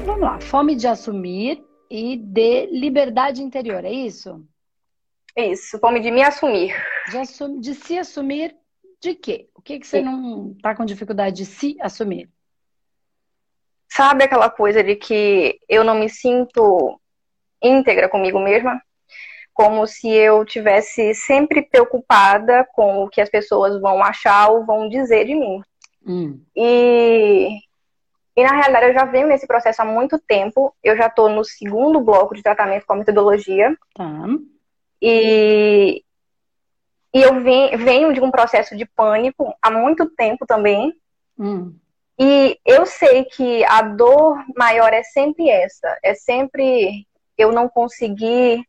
Então vamos lá. Fome de assumir e de liberdade interior, é isso? Isso, fome de me assumir. De, assum... de se assumir de quê? O que, que você Sim. não tá com dificuldade de se assumir? Sabe aquela coisa de que eu não me sinto íntegra comigo mesma? Como se eu tivesse sempre preocupada com o que as pessoas vão achar ou vão dizer de mim. Hum. E, e na realidade eu já venho nesse processo há muito tempo. Eu já estou no segundo bloco de tratamento com a metodologia. Tá. E, e eu venho, venho de um processo de pânico há muito tempo também. Hum. E eu sei que a dor maior é sempre essa. É sempre eu não conseguir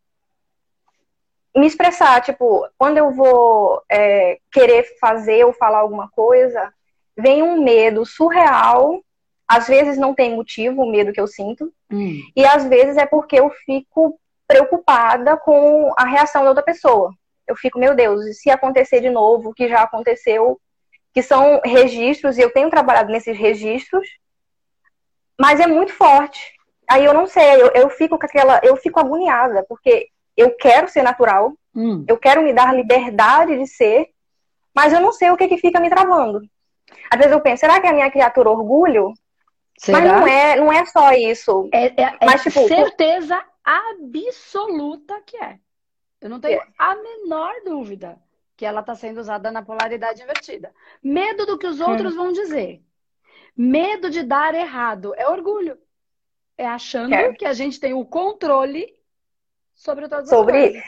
me expressar. Tipo, quando eu vou é, querer fazer ou falar alguma coisa, vem um medo surreal. Às vezes não tem motivo o medo que eu sinto. Hum. E às vezes é porque eu fico preocupada com a reação da outra pessoa. Eu fico, meu Deus, e se acontecer de novo, o que já aconteceu, que são registros, e eu tenho trabalhado nesses registros, mas é muito forte. Aí eu não sei, eu, eu fico com aquela, eu fico agoniada, porque eu quero ser natural, hum. eu quero me dar liberdade de ser, mas eu não sei o que, que fica me travando. Às vezes eu penso, será que é a minha criatura orgulho? Será? Mas não é, não é só isso. É, é, é mas, tipo, certeza absoluta que é. Eu não tenho é. a menor dúvida que ela está sendo usada na polaridade invertida. Medo do que os outros hum. vão dizer. Medo de dar errado. É orgulho. É achando que a gente tem o controle sobre todas sobre... as coisas.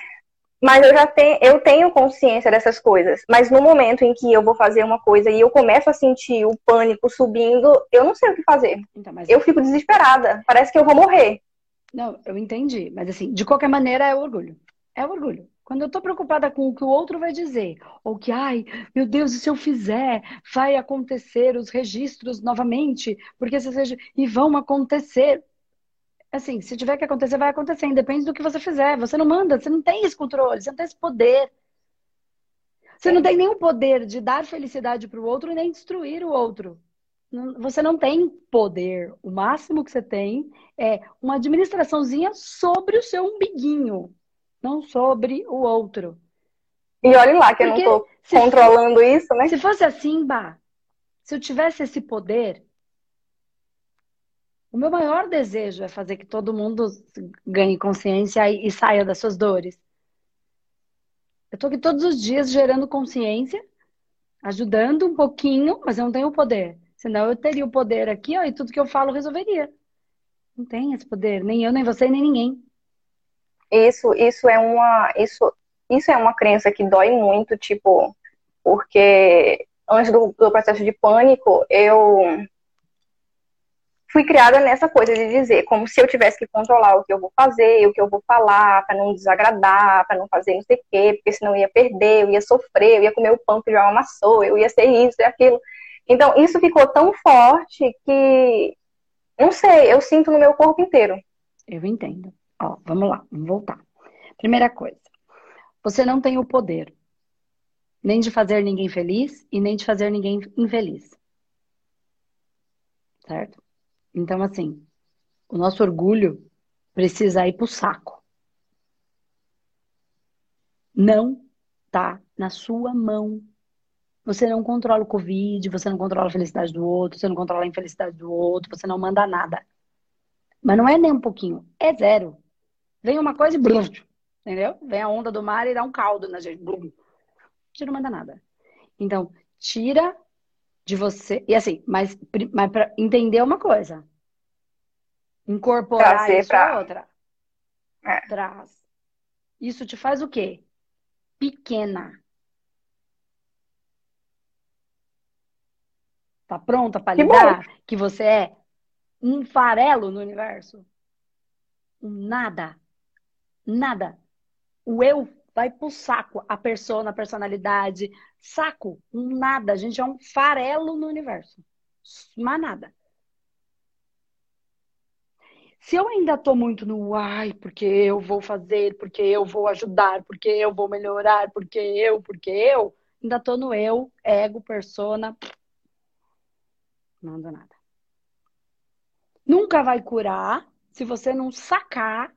Mas eu já tenho, eu tenho consciência dessas coisas. Mas no momento em que eu vou fazer uma coisa e eu começo a sentir o pânico subindo, eu não sei o que fazer. Então, eu fico desesperada. Parece que eu vou morrer. Não, eu entendi. Mas assim, de qualquer maneira é orgulho. É orgulho. Quando eu tô preocupada com o que o outro vai dizer, ou que, ai, meu Deus, e se eu fizer, vai acontecer os registros novamente, porque se seja, e vão acontecer. Assim, se tiver que acontecer, vai acontecer, independe do que você fizer. Você não manda, você não tem esse controle, você não tem esse poder. Você não tem nenhum poder de dar felicidade para o outro nem destruir o outro você não tem poder. O máximo que você tem é uma administraçãozinha sobre o seu umbiguinho, não sobre o outro. E olhe lá que Porque eu não tô controlando isso, né? Se fosse assim, Bah, se eu tivesse esse poder, o meu maior desejo é fazer que todo mundo ganhe consciência e, saia das suas dores. Eu tô aqui todos os dias gerando consciência, ajudando um pouquinho, mas eu não tenho poder. Senão eu teria o poder aqui, ó, e tudo que eu falo resolveria. Não tem esse poder, nem eu, nem você, nem ninguém. Isso, isso é uma, isso, isso é uma crença que dói muito, tipo, porque antes do, do processo de pânico, eu fui criada nessa coisa de dizer, como se eu tivesse que controlar o que eu vou fazer, o que eu vou falar, para não desagradar, para não fazer não sei o quê, porque senão eu ia perder, eu ia sofrer, eu ia comer o pão que já amassou, eu ia ser isso e aquilo. Então, isso ficou tão forte que, não sei, eu sinto no meu corpo inteiro. Eu entendo. Ó, vamos lá, vamos voltar. Primeira coisa, você não tem o poder nem de fazer ninguém feliz e nem de fazer ninguém infeliz. Certo? Então, assim, o nosso orgulho precisa ir pro saco. Não tá na sua mão você não controla o Covid, você não controla a felicidade do outro, você não controla a infelicidade do outro, você não manda nada. Mas não é nem um pouquinho, é zero. Vem uma coisa e blum, entendeu? Vem a onda do mar e dá um caldo na gente. Blum. Você não manda nada. Então, tira de você. E assim, mas, mas para entender uma coisa. Incorporar Trazer isso pra... é outra. É. Traz. Isso te faz o quê? Pequena. Tá pronta para lidar? Que, que você é um farelo no universo? Um nada. Nada. O eu vai pro saco. A persona, a personalidade. Saco. Um nada. A gente é um farelo no universo. Mas nada. Se eu ainda tô muito no ai, porque eu vou fazer, porque eu vou ajudar, porque eu vou melhorar, porque eu, porque eu, ainda tô no eu, ego, persona, não anda nada. nunca vai curar se você não sacar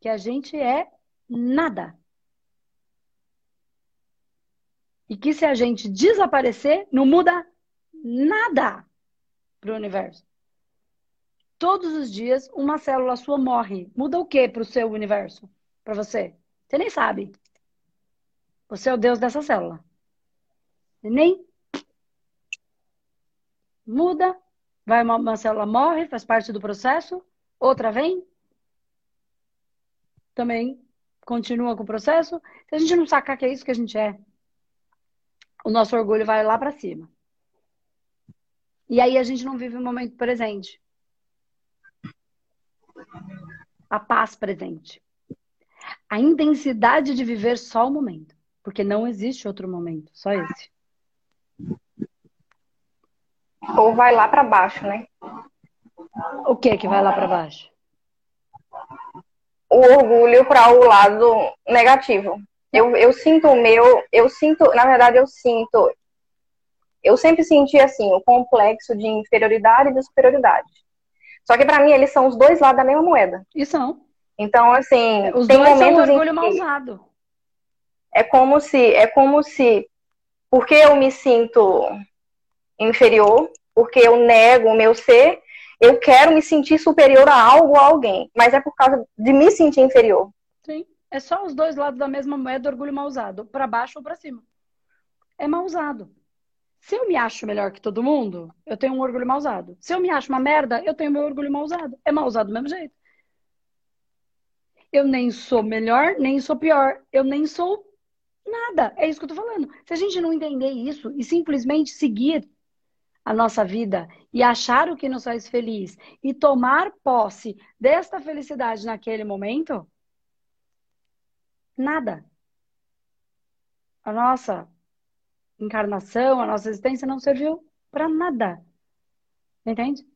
que a gente é nada. E que se a gente desaparecer, não muda nada para o universo. Todos os dias, uma célula sua morre. Muda o que para o seu universo? Para você? Você nem sabe. Você é o Deus dessa célula. nem muda. Vai uma, uma célula morre, faz parte do processo. Outra vem. Também continua com o processo. Se a gente não sacar que é isso que a gente é, o nosso orgulho vai lá para cima. E aí a gente não vive o momento presente. A paz presente. A intensidade de viver só o momento. Porque não existe outro momento, só esse. Ou vai lá para baixo, né? O que que vai lá para baixo? O orgulho para o lado negativo. Eu, eu sinto o meu, eu sinto, na verdade, eu sinto. Eu sempre senti assim, o complexo de inferioridade e de superioridade. Só que para mim eles são os dois lados da mesma moeda. E são. Então, assim, Os tem dois são momentos orgulho em mal usado. é como se, é como se, porque eu me sinto inferior, porque eu nego o meu ser, eu quero me sentir superior a algo ou a alguém, mas é por causa de me sentir inferior. Sim. É só os dois lados da mesma moeda, orgulho mal usado. Para baixo ou para cima. É mal usado. Se eu me acho melhor que todo mundo, eu tenho um orgulho mal usado. Se eu me acho uma merda, eu tenho meu orgulho mal usado. É mal usado do mesmo jeito. Eu nem sou melhor, nem sou pior. Eu nem sou nada. É isso que eu tô falando. Se a gente não entender isso e simplesmente seguir a nossa vida e achar o que nos faz feliz e tomar posse desta felicidade naquele momento, nada. A nossa encarnação, a nossa existência não serviu para nada. Entende?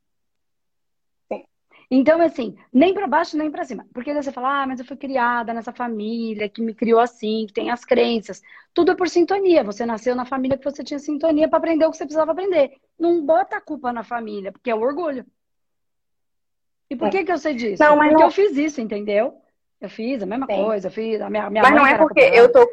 Sim. Então, assim, nem para baixo nem para cima. Porque daí você fala, ah, mas eu fui criada nessa família que me criou assim, que tem as crenças. Tudo é por sintonia. Você nasceu na família que você tinha sintonia para aprender o que você precisava aprender. Não bota a culpa na família, porque é o orgulho. E por É. que que eu sei disso? Não, mas porque não- eu fiz isso, entendeu? Eu fiz a mesma Sim. coisa, eu fiz. A minha, minha Mas não é porque eu tô.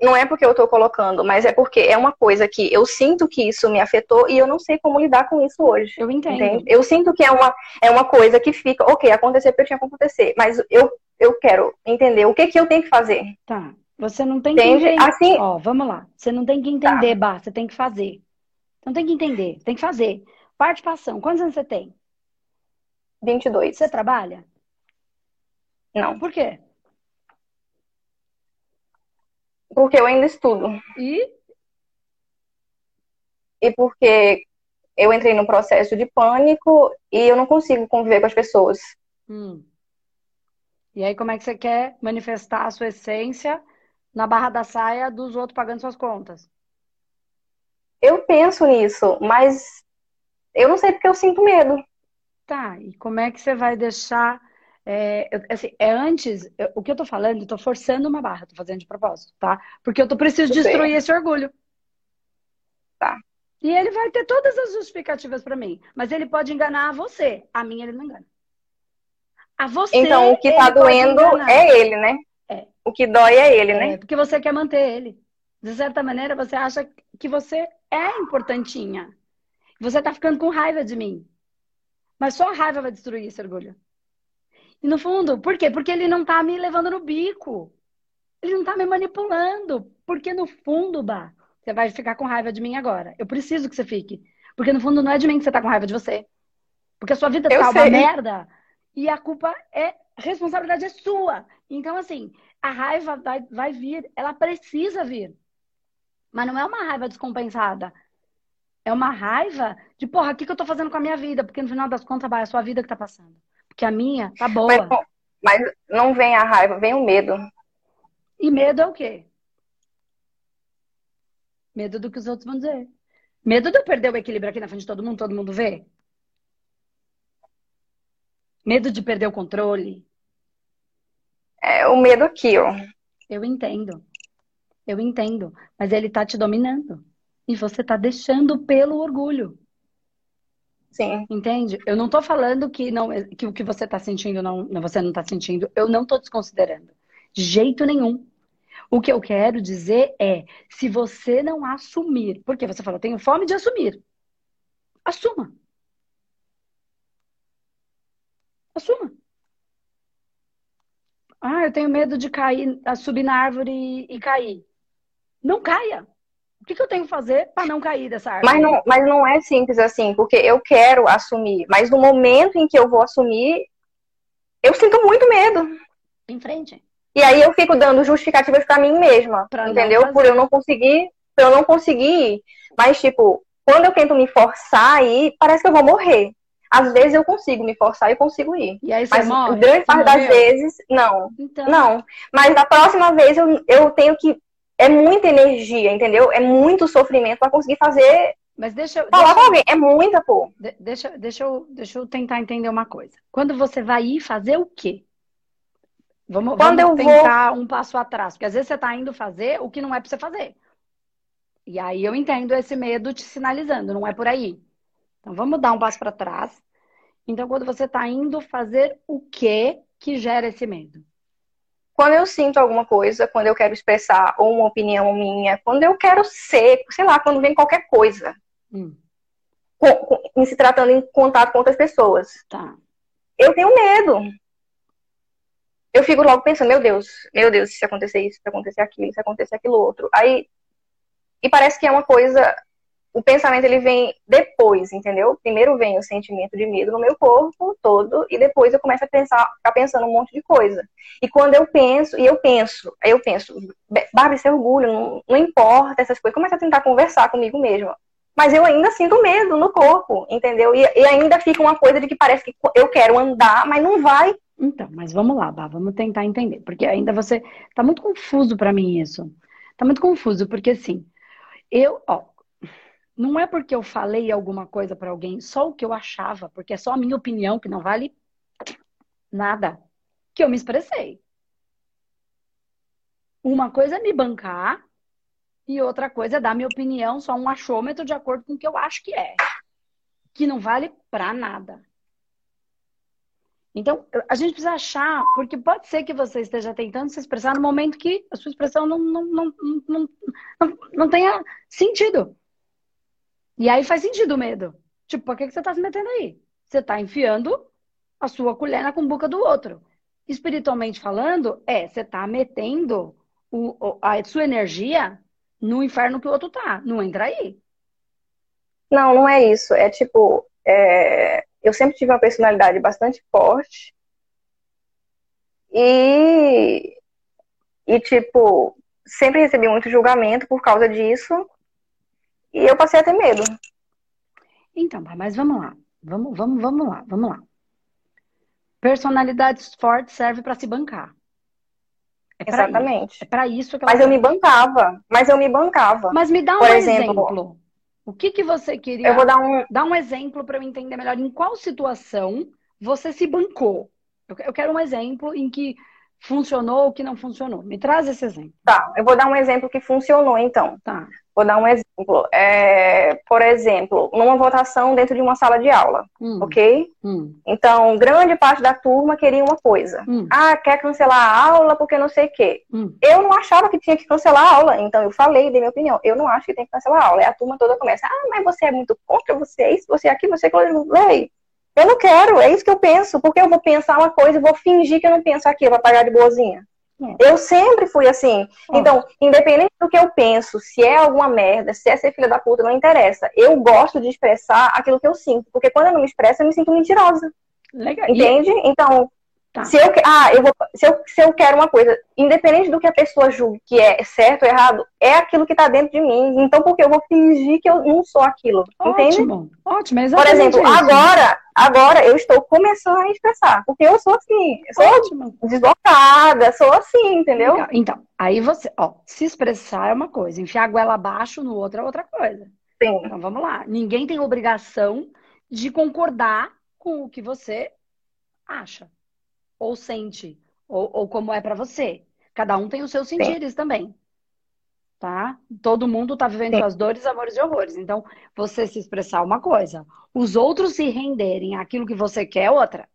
Não é porque eu tô colocando, mas é porque é uma coisa que eu sinto que isso me afetou e eu não sei como lidar com isso hoje. Eu entendo. Entende? Eu sinto que é uma, é uma coisa que fica, ok, aconteceu porque eu tinha que acontecer, mas eu, eu quero entender o que, que eu tenho que fazer. Tá. Você não tem Entende? que entender. Assim- Ó, vamos lá. Você não tem que entender, Bah, você tem que fazer. Não tem que entender, tem que fazer. Parte pra ação. Quantos anos você tem? 22. Você trabalha? Não. Por quê? Porque eu ainda estudo. E E porque eu entrei num processo de pânico e eu não consigo conviver com as pessoas. Hum. E aí, como é que você quer manifestar a sua essência na barra da saia dos outros pagando suas contas? Eu penso nisso, mas eu não sei porque eu sinto medo. Tá, e como é que você vai deixar. É, assim, é antes. eu- o que eu tô falando, eu tô forçando uma barra, tô fazendo de propósito, tá? Porque eu tô preciso destruir esse orgulho. Tá. E ele vai ter todas as justificativas pra mim. Mas ele pode enganar a você. A mim ele não engana. A você. Então, o que tá doendo é ele, né? É. O que dói é ele, né? É, porque você quer manter ele. De certa maneira, você acha que você é importantinha. Você tá ficando com raiva de mim. Mas só a raiva vai destruir esse orgulho. E no fundo, por quê? Porque ele não tá me levando no bico. Ele não tá me manipulando. Porque no fundo, Bah, você vai ficar com raiva de mim agora. Eu preciso que você fique. Porque no fundo não é de mim que você tá com raiva de você. Porque a sua vida Eu tá uma sei. merda e a culpa é, a responsabilidade é sua. Então, assim, a raiva vai, vai vir, ela precisa vir. Mas não é uma raiva descompensada. É uma raiva de, porra, o que, que eu tô fazendo com a minha vida? Porque no final das contas, vai, é a sua vida que tá passando. Porque a minha tá boa. Mas, não- mas não vem a raiva, vem o medo. E medo é o quê? Medo do que os outros vão dizer. Medo de eu perder o equilíbrio aqui na frente de todo mundo, todo mundo vê. Medo de perder o controle. É o medo aqui, ó. Eu entendo. Eu entendo. Mas ele tá te dominando. E você tá deixando pelo orgulho. Sim. Entende? Eu não tô falando que, não, que o que você tá sentindo, não, você não tá sentindo. Eu não tô desconsiderando. De jeito nenhum. O que eu quero dizer é, se você não assumir, porque você falou, tenho fome de assumir. Assuma. Assuma. Ah, eu tenho medo de cair, subir na árvore e, e cair. Não caia. O que, que eu tenho que fazer para não cair dessa árvore? Mas não, mas não é simples assim, porque eu quero assumir, mas no momento em que eu vou assumir, eu sinto muito medo. Em frente. E aí eu fico dando justificativas para mim mesma, pra entendeu? Por eu não conseguir, por eu não conseguir. Mas tipo, quando eu tento me forçar aí, parece que eu vou morrer. Às vezes eu consigo me forçar e consigo ir. E aí você Mas morre? grande parte das vezes, não. Então... Não. Mas da próxima vez eu, eu tenho que. É muita energia, entendeu? É muito sofrimento para conseguir fazer. Mas deixa Falar deixa, com alguém. É muita, pô. Deixa, deixa, eu, deixa eu tentar entender uma coisa. Quando você vai ir fazer o quê? Vamos, Quando vamos eu tentar vou... um passo atrás. Porque às vezes você está indo fazer o que não é para você fazer. E aí eu entendo esse medo te sinalizando, não é por aí. Então vamos dar um passo para trás. Então, quando você está indo fazer o que que gera esse medo? Quando eu sinto alguma coisa, quando eu quero expressar ou uma opinião minha, quando eu quero ser, sei lá, quando vem qualquer coisa, hum. com, com, em se tratando em contato com outras pessoas, tá. eu tenho medo. Eu fico logo pensando, meu Deus, meu Deus, se acontecer isso, se acontecer aquilo, se acontecer aquilo outro. Aí, e parece que é uma coisa o pensamento ele vem depois, entendeu? Primeiro vem o sentimento de medo no meu corpo todo e depois eu começo a pensar, ficar pensando um monte de coisa. E quando eu penso, e eu penso, aí eu penso, Barbie, seu orgulho, não, não importa essas coisas, começa a tentar conversar comigo mesma. Mas eu ainda sinto medo no corpo, entendeu? E, e ainda fica uma coisa de que parece que eu quero andar, mas não vai. Então, mas vamos lá, Bá, vamos tentar entender, porque ainda você tá muito confuso para mim isso. Tá muito confuso, porque assim, eu, ó, não é porque eu falei alguma coisa para alguém, só o que eu achava, porque é só a minha opinião que não vale nada, que eu me expressei. Uma coisa é me bancar e outra coisa é dar minha opinião, só um achômetro de acordo com o que eu acho que é, que não vale para nada. Então, a gente precisa achar, porque pode ser que você esteja tentando se expressar no momento que a sua expressão não, não, não, não, não, não tenha sentido. E aí faz sentido o medo. Tipo, por que, você tá se metendo aí? Você tá enfiando a sua colher na cumbuca do outro. Espiritualmente falando, é, você tá metendo o, a sua energia no inferno que o outro tá. Não entra aí. Não, não é isso. É tipo, é... eu sempre tive uma personalidade bastante forte. E, e tipo, sempre recebi muito julgamento por causa disso. E eu passei a ter medo. Então, mas vamos lá. Vamos, vamos, vamos lá, vamos lá. Personalidades fortes serve para se bancar. É Exatamente. Isso. É para isso que Mas eu me bancava. Mas eu me bancava. Mas me dá um exemplo, exemplo. O que, que você queria? Eu vou dar um, dar um exemplo para eu entender melhor em qual situação você se bancou. Eu quero um exemplo em que funcionou ou que não funcionou. Me traz esse exemplo. Tá, eu vou dar um exemplo que funcionou, então. Tá. Vou dar um exemplo. É, por exemplo, numa votação dentro de uma sala de aula, hum. ok? Hum. Então, grande parte da turma queria uma coisa. Hum. Ah, quer cancelar a aula porque não sei o quê. Hum. Eu não achava que tinha que cancelar a aula, então eu falei, dei minha opinião. Eu não acho que tem que cancelar a aula. E a turma toda começa, ah, mas você é muito contra, você é isso, você é aquilo, você é aquilo. Lei. Eu não quero, é isso que eu penso. Porque eu vou pensar uma coisa e vou fingir que eu não penso aquilo para pagar de boazinha. Eu sempre fui assim. Então, independente do que eu penso, se é alguma merda, se é ser filha da puta, não interessa. Eu gosto de expressar aquilo que eu sinto. Porque quando eu não me expresso, eu me sinto mentirosa. Legal. Entende? Então, Tá. Se eu, ah, eu vou, se, eu, se eu quero uma coisa, independente do que a pessoa julgue que é certo ou errado, é aquilo que está dentro de mim. Então, porque eu vou fingir que eu não sou aquilo. Ótimo, entende? ótimo. É Por exemplo, isso. agora, agora eu estou começando a expressar. Porque eu sou assim, eu sou ótimo. deslocada, sou assim, entendeu? Legal. Então, aí você, ó, se expressar é uma coisa, enfiar a goela abaixo no outro é outra coisa. Sim. Então vamos lá. Ninguém tem obrigação de concordar com o que você acha ou sente, ou, ou como é para você. Cada um tem os seus sentires Sim. também. Tá? Todo mundo tá vivendo Sim. suas dores, amores e horrores. Então, você se expressar uma coisa, os outros se renderem àquilo que você quer é outra.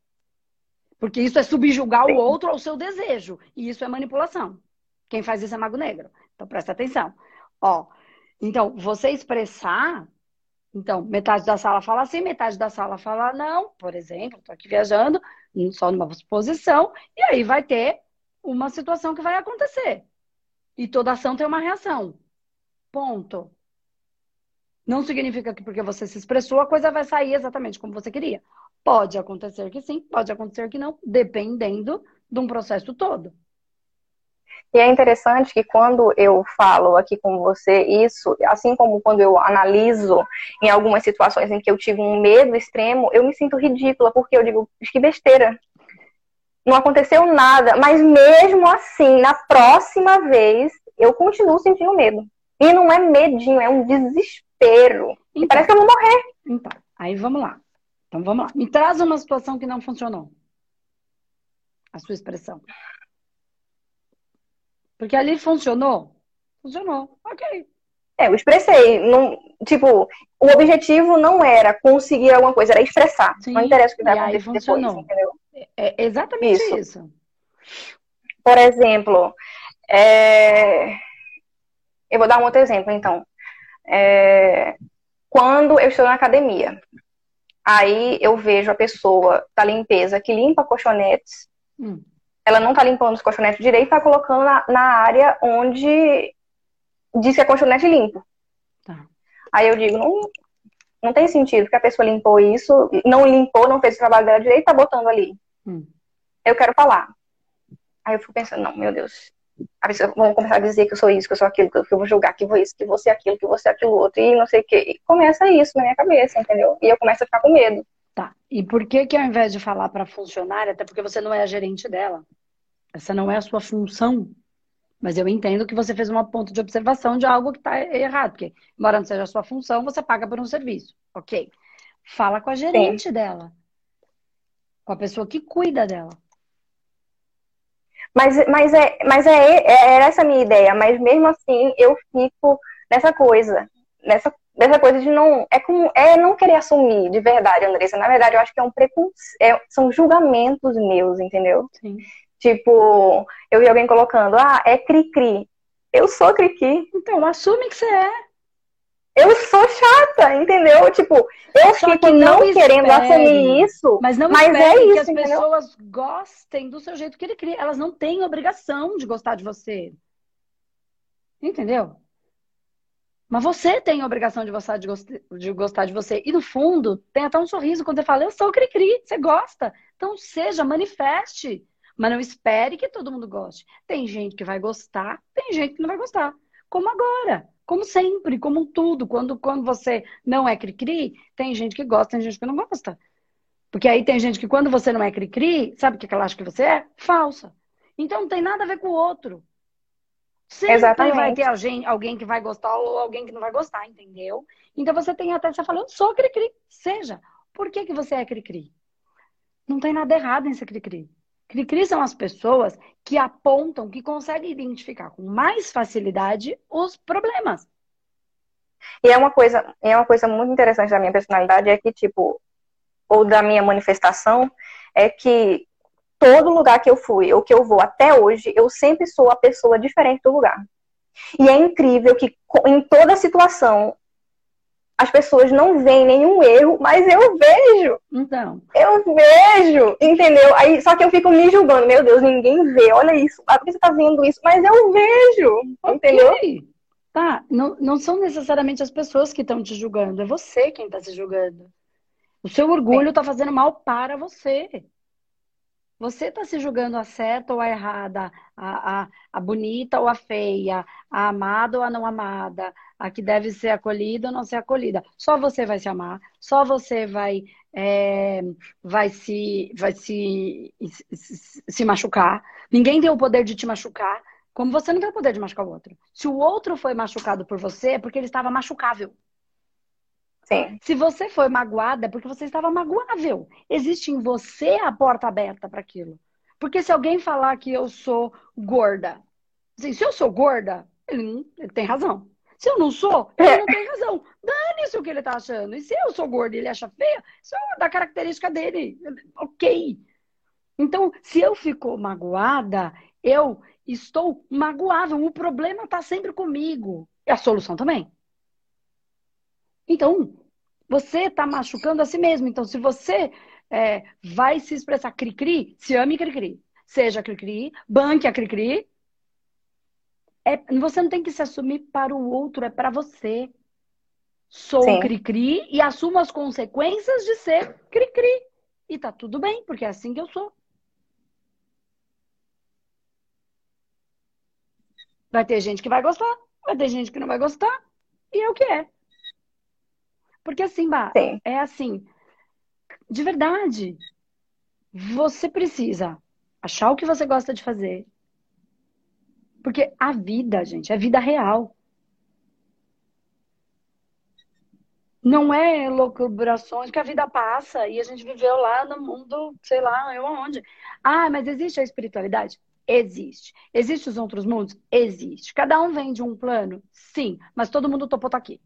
Porque isso é subjugar Sim. o outro ao seu desejo. E isso é manipulação. Quem faz isso é mago negro. Então, presta atenção. Ó, então, você expressar. Então, metade da sala fala sim, metade da sala fala não, por exemplo, tô aqui viajando, só numa posição, e aí vai ter uma situação que vai acontecer. E toda ação tem uma reação. Ponto. Não significa que porque você se expressou, a coisa vai sair exatamente como você queria. Pode acontecer que sim, pode acontecer que não, dependendo de um processo todo. E é interessante que quando eu falo aqui com você isso, assim como quando eu analiso em algumas situações em que eu tive um medo extremo, eu me sinto ridícula, porque eu digo, que besteira. Não aconteceu nada, mas mesmo assim, na próxima vez, eu continuo sentindo medo. E não é medinho, é um desespero. Então, Parece que eu vou morrer. então, aí vamos lá. Então vamos lá. Me traz uma situação que não funcionou. A sua expressão. Porque ali funcionou? Funcionou. Ok. É, eu expressei. Não, tipo, o objetivo não era conseguir alguma coisa, era expressar. Sim, não interessa o que vai acontecer depois, entendeu? É exatamente Isso. isso. Por exemplo, é, eu vou dar um outro exemplo, então. É, Quando eu estou na academia, aí eu vejo a pessoa da limpeza que limpa colchonetes, Hum. ela não tá limpando os colchonetes direito, tá colocando na, na área onde diz que é colchonete limpo. Tá. Aí eu digo, não, não tem sentido, porque a pessoa limpou isso, não limpou, não fez o trabalho dela direito, tá botando ali. Hum. Eu quero falar. Aí eu fico pensando, não, meu Deus. A pessoa vão começar a dizer que eu sou isso, que eu sou aquilo, que eu vou julgar que vou isso, que você aquilo, que você aquilo outro, e não sei o quê. E começa isso na minha cabeça, entendeu? E eu começo a ficar com medo. Tá. E por que que ao invés de falar para funcionária, até porque você não é a gerente dela, essa não é a sua função, mas eu entendo que você fez uma ponto de observação de algo que está errado, porque embora não seja a sua função, você paga por um serviço, ok? Fala com a gerente dela, com a pessoa que cuida dela. Mas, mas, é, mas é, é, era essa a minha ideia, mas mesmo assim eu fico nessa coisa, nessa, nessa coisa de não. É como é não querer assumir de verdade, Andressa. Na verdade, eu acho que é um preconceito, são julgamentos meus, entendeu? Sim. Tipo, eu vi alguém colocando, ah, é cri-cri. Eu sou cri-cri. Então, assume que você é. Eu sou chata, entendeu? Tipo, eu Só fico que não não querendo espere. assumir isso. Mas não Mas espere é que isso, as entendeu? pessoas gostem do seu jeito que ele cria. Elas não têm obrigação de gostar de você. Entendeu? Mas você tem a obrigação de gostar de, de gostar de você. E no fundo, tem até um sorriso quando você fala, eu sou cri-cri, você gosta. Então seja, manifeste. Mas não espere que todo mundo goste. Tem gente que vai gostar, tem gente que não vai gostar. Como agora. Como sempre, como tudo. Quando, quando você não é cri-cri, tem gente que gosta, tem gente que não gosta. Porque aí tem gente que quando você não é cri-cri, sabe o que ela acha que você é? Falsa. Então não tem nada a ver com o outro. Sempre Exatamente. vai ter alguém, alguém que vai gostar ou alguém que não vai gostar, entendeu? Então você tem até, você fala, eu sou cri-cri. Seja. Por que que você é cri-cri? Não tem nada errado em ser cri-cri. Cri-cri são as pessoas que apontam, que conseguem identificar com mais facilidade os problemas. E é uma coisa, é uma coisa muito interessante da minha personalidade é que, tipo, ou da minha manifestação, é que todo lugar que eu fui, ou que eu vou até hoje, eu sempre sou a pessoa diferente do lugar. E é incrível que em toda situação as pessoas não veem nenhum erro, mas eu vejo, Então, eu vejo, entendeu? Aí só que eu fico me julgando, meu Deus, ninguém vê, olha isso, por que você tá vendo isso? Mas eu vejo, entendeu? ok. Tá, não, não são necessariamente as pessoas que estão te julgando, é você quem está se julgando. O seu orgulho está fazendo mal para você. Você está se julgando a certa ou a errada, a, a, a bonita ou a feia, a amada ou a não amada, a que deve ser acolhida ou não ser acolhida. Só você vai se amar, só você vai, é, vai, se, vai se, se, se machucar. Ninguém tem o poder de te machucar, como você não tem o poder de machucar o outro. Se o outro foi machucado por você, é porque ele estava machucável. Sim, Se você foi magoada, é porque você estava magoável. Existe em você a porta aberta para aquilo. Porque se alguém falar que eu sou gorda, assim, se eu sou gorda, ele, ele tem razão. Se eu não sou, ele não tem razão. Dane-se o que ele tá achando. E se eu sou gorda e ele acha feia, isso é da característica dele. Ok. Então, se eu fico magoada, eu estou magoável. O problema está sempre comigo. E a solução também. Então, você está machucando a si mesmo. Então, se você é, vai se expressar cri-cri, se ame cri-cri. Seja cri-cri, banque a cri-cri. É, você não tem que se assumir para o outro, é para você. Sou cri-cri e assumo as consequências de ser cri-cri. E tá tudo bem, porque é assim que eu sou. Vai ter gente que vai gostar, vai ter gente que não vai gostar, e é o que é. Porque assim, Bah, é assim, de verdade, você precisa achar o que você gosta de fazer. Porque a vida, gente, é vida real. Não é loucubrações que a vida passa e a gente viveu lá no mundo, sei lá, eu aonde. Ah, mas existe a espiritualidade? Existe. Existem os outros mundos? Existe. Cada um vem de um plano? Sim. Mas todo mundo topou tá aqui.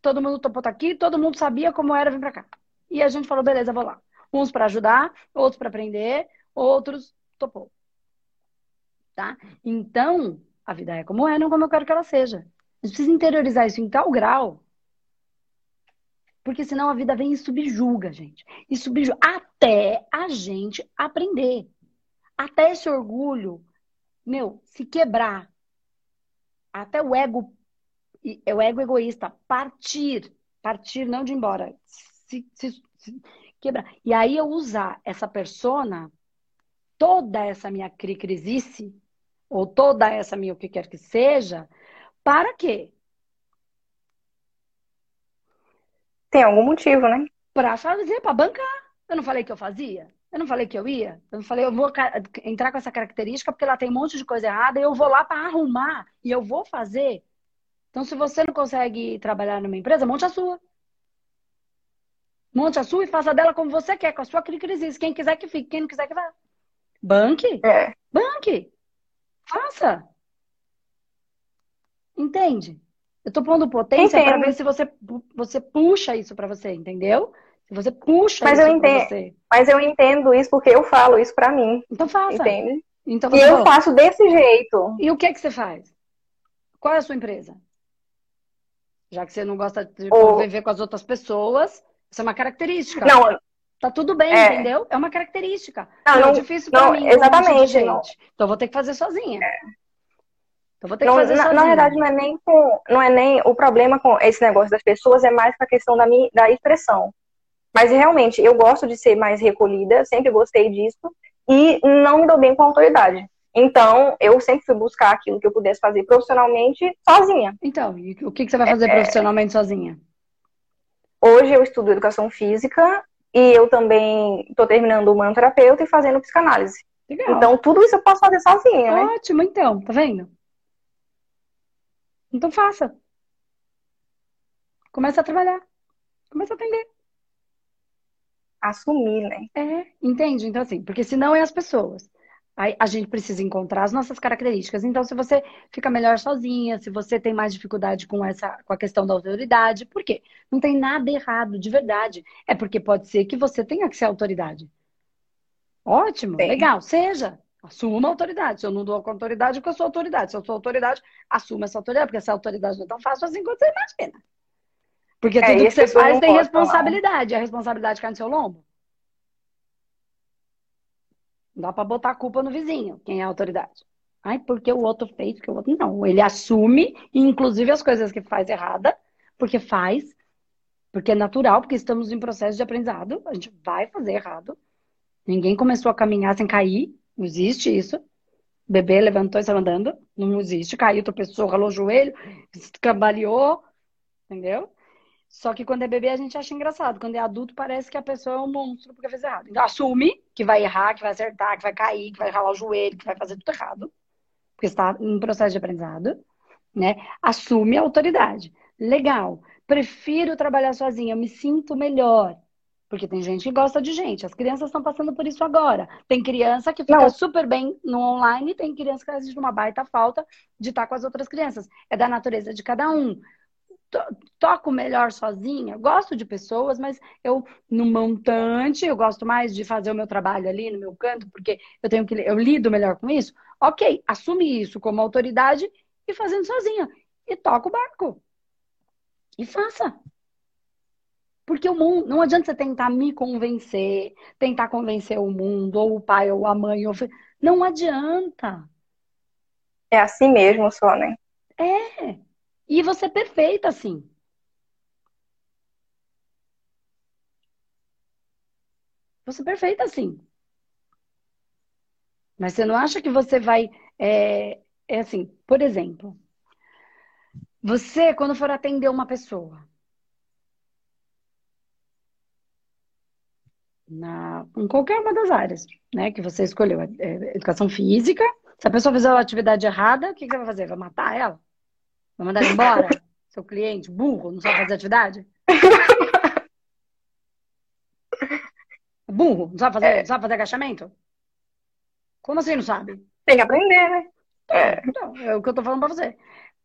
Todo mundo topou tá aqui, todo mundo sabia como era vir para cá. E a gente falou, beleza, vou lá. Uns para ajudar, outros para aprender, outros topou. Tá? Então, a vida é como é, não como eu quero que ela seja. A gente precisa interiorizar isso em tal grau porque senão a vida vem e subjuga, gente. E subjuga até a gente aprender. Até esse orgulho, meu, se quebrar. Até o ego, o ego egoísta, partir. Partir, não de ir embora. Se, se, se quebrar. E aí eu usar essa persona, toda essa minha cricrisice, ou toda essa minha o que quer que seja, para quê? Tem algum motivo, né? Pra fazer, pra bancar. Eu não falei que eu fazia? Eu não falei que eu ia? Eu não falei, eu vou entrar com essa característica porque ela tem um monte de coisa errada e eu vou lá para arrumar e eu vou fazer. Então, se você não consegue trabalhar numa empresa, monte a sua. Monte a sua e faça dela como você quer, com a sua crise. Quem quiser que fique, quem não quiser que vá. Banque. É. Banque. Faça. Entende? Eu tô pondo potência para ver se você, você puxa isso para você, entendeu? Se você puxa mas isso eu entendo, você. Mas eu entendo isso porque eu falo isso para mim. Então faça. Entende? Então, e eu faço desse jeito. E o que é que você faz? Qual é a sua empresa? Já que você não gosta de conviver com as outras pessoas, isso é uma característica. Não, Tá tudo bem, é. entendeu? É uma característica. Não, é não, difícil pra não, mim. Exatamente. Não. Então eu vou ter que fazer sozinha. É. Então, vou ter que não, fazer na, na, verdade, não é nem com, não é nem o problema com esse negócio das pessoas, é mais com a questão da, minha, da expressão. Mas realmente, eu gosto de ser mais recolhida, sempre gostei disso, e não me dou bem com a autoridade. Então, eu sempre fui buscar aquilo que eu pudesse fazer profissionalmente sozinha. Então, e o que, você vai fazer é, profissionalmente sozinha? Hoje eu estudo educação física e eu também estou terminando o manoterapeuta e fazendo psicanálise. Legal. Então, tudo isso eu posso fazer sozinha, né? Ótimo, então, tá vendo? Então faça. Começa a trabalhar. Começa a atender. Assumir, né? É, entende? Então, assim, porque senão é as pessoas. Aí a gente precisa encontrar as nossas características. Então, se você fica melhor sozinha, se você tem mais dificuldade com essa, com a questão da autoridade, por quê? Não tem nada errado, de verdade. É porque pode ser que você tenha que ser autoridade. Ótimo, Sim. legal, seja. Assuma a autoridade. Se eu não dou autoridade, é porque eu sou autoridade. Se eu sou autoridade, assuma essa autoridade, porque essa autoridade não é tão fácil assim quanto você imagina. Porque é, tudo que você faz tem responsabilidade. Falar. A responsabilidade cai no seu lombo. Não dá para botar a culpa no vizinho, quem é a autoridade. Ai, porque o outro fez, porque o outro não. Ele assume, inclusive as coisas que faz errada, porque faz, porque é natural, porque estamos em processo de aprendizado, a gente vai fazer errado. Ninguém começou a caminhar sem cair, não existe isso. Bebê levantou e saiu andando. Não existe. Caiu, tropeçou, ralou o joelho, cambaleou. Entendeu? Só que quando é bebê a gente acha engraçado. Quando é adulto parece que a pessoa é um monstro porque fez errado. Então assume que vai errar, que vai acertar, que vai cair, que vai ralar o joelho, que vai fazer tudo errado. Porque está em processo de aprendizado. Né? Assume a autoridade. Legal. Prefiro trabalhar sozinha, me sinto melhor. Porque tem gente que gosta de gente. As crianças estão passando por isso agora. Tem criança que fica Não. super bem no online, tem criança que existe uma baita falta de estar com as outras crianças. É da natureza de cada um. Toco melhor sozinha, gosto de pessoas, mas eu no montante, eu gosto mais de fazer o meu trabalho ali no meu canto, porque eu tenho que eu lido melhor com isso. OK, assume isso como autoridade e fazendo sozinha e toca o barco. E faça. Porque o mundo, não adianta você tentar me convencer, tentar convencer o mundo, ou o pai, ou a mãe, ou... não adianta. É assim mesmo só, né? É. E você é perfeita assim. Você é perfeita assim. Mas você não acha que você vai. É, é assim, por exemplo, você, quando for atender uma pessoa, na, em qualquer uma das áreas, né, que você escolheu, é, é, educação física, se a pessoa fizer a atividade errada, o que, que você vai fazer? Vai matar ela? Vai mandar ela embora? Seu cliente, burro, não sabe fazer atividade? Burro, não sabe fazer, é. não sabe fazer agachamento? Como assim não sabe? Tem que aprender, né? É. Então, é o que eu tô falando pra você.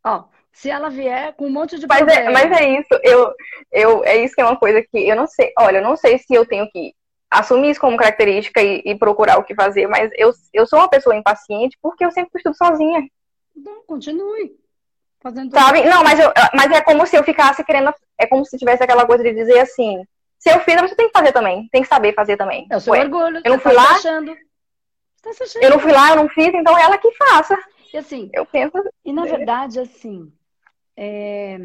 Ó, se ela vier com um monte de mas É, mas é isso, eu, eu, é isso que é uma coisa que eu não sei. Olha, eu não sei se eu tenho que assumir isso como característica e, e procurar o que fazer, mas eu, eu sou uma pessoa impaciente porque eu sempre estudo sozinha. Então, continue. Fazendo Sabe? Não, mas, eu, mas é como se eu ficasse querendo. É como se tivesse aquela coisa de dizer assim: se eu fiz, você tem que fazer também. Tem que saber fazer também. É o seu Ué, orgulho. Eu não fui tá lá. Achando. Tá eu não fui lá, eu não fiz, então é ela que faça. E assim. Eu penso. E na verdade, assim, é...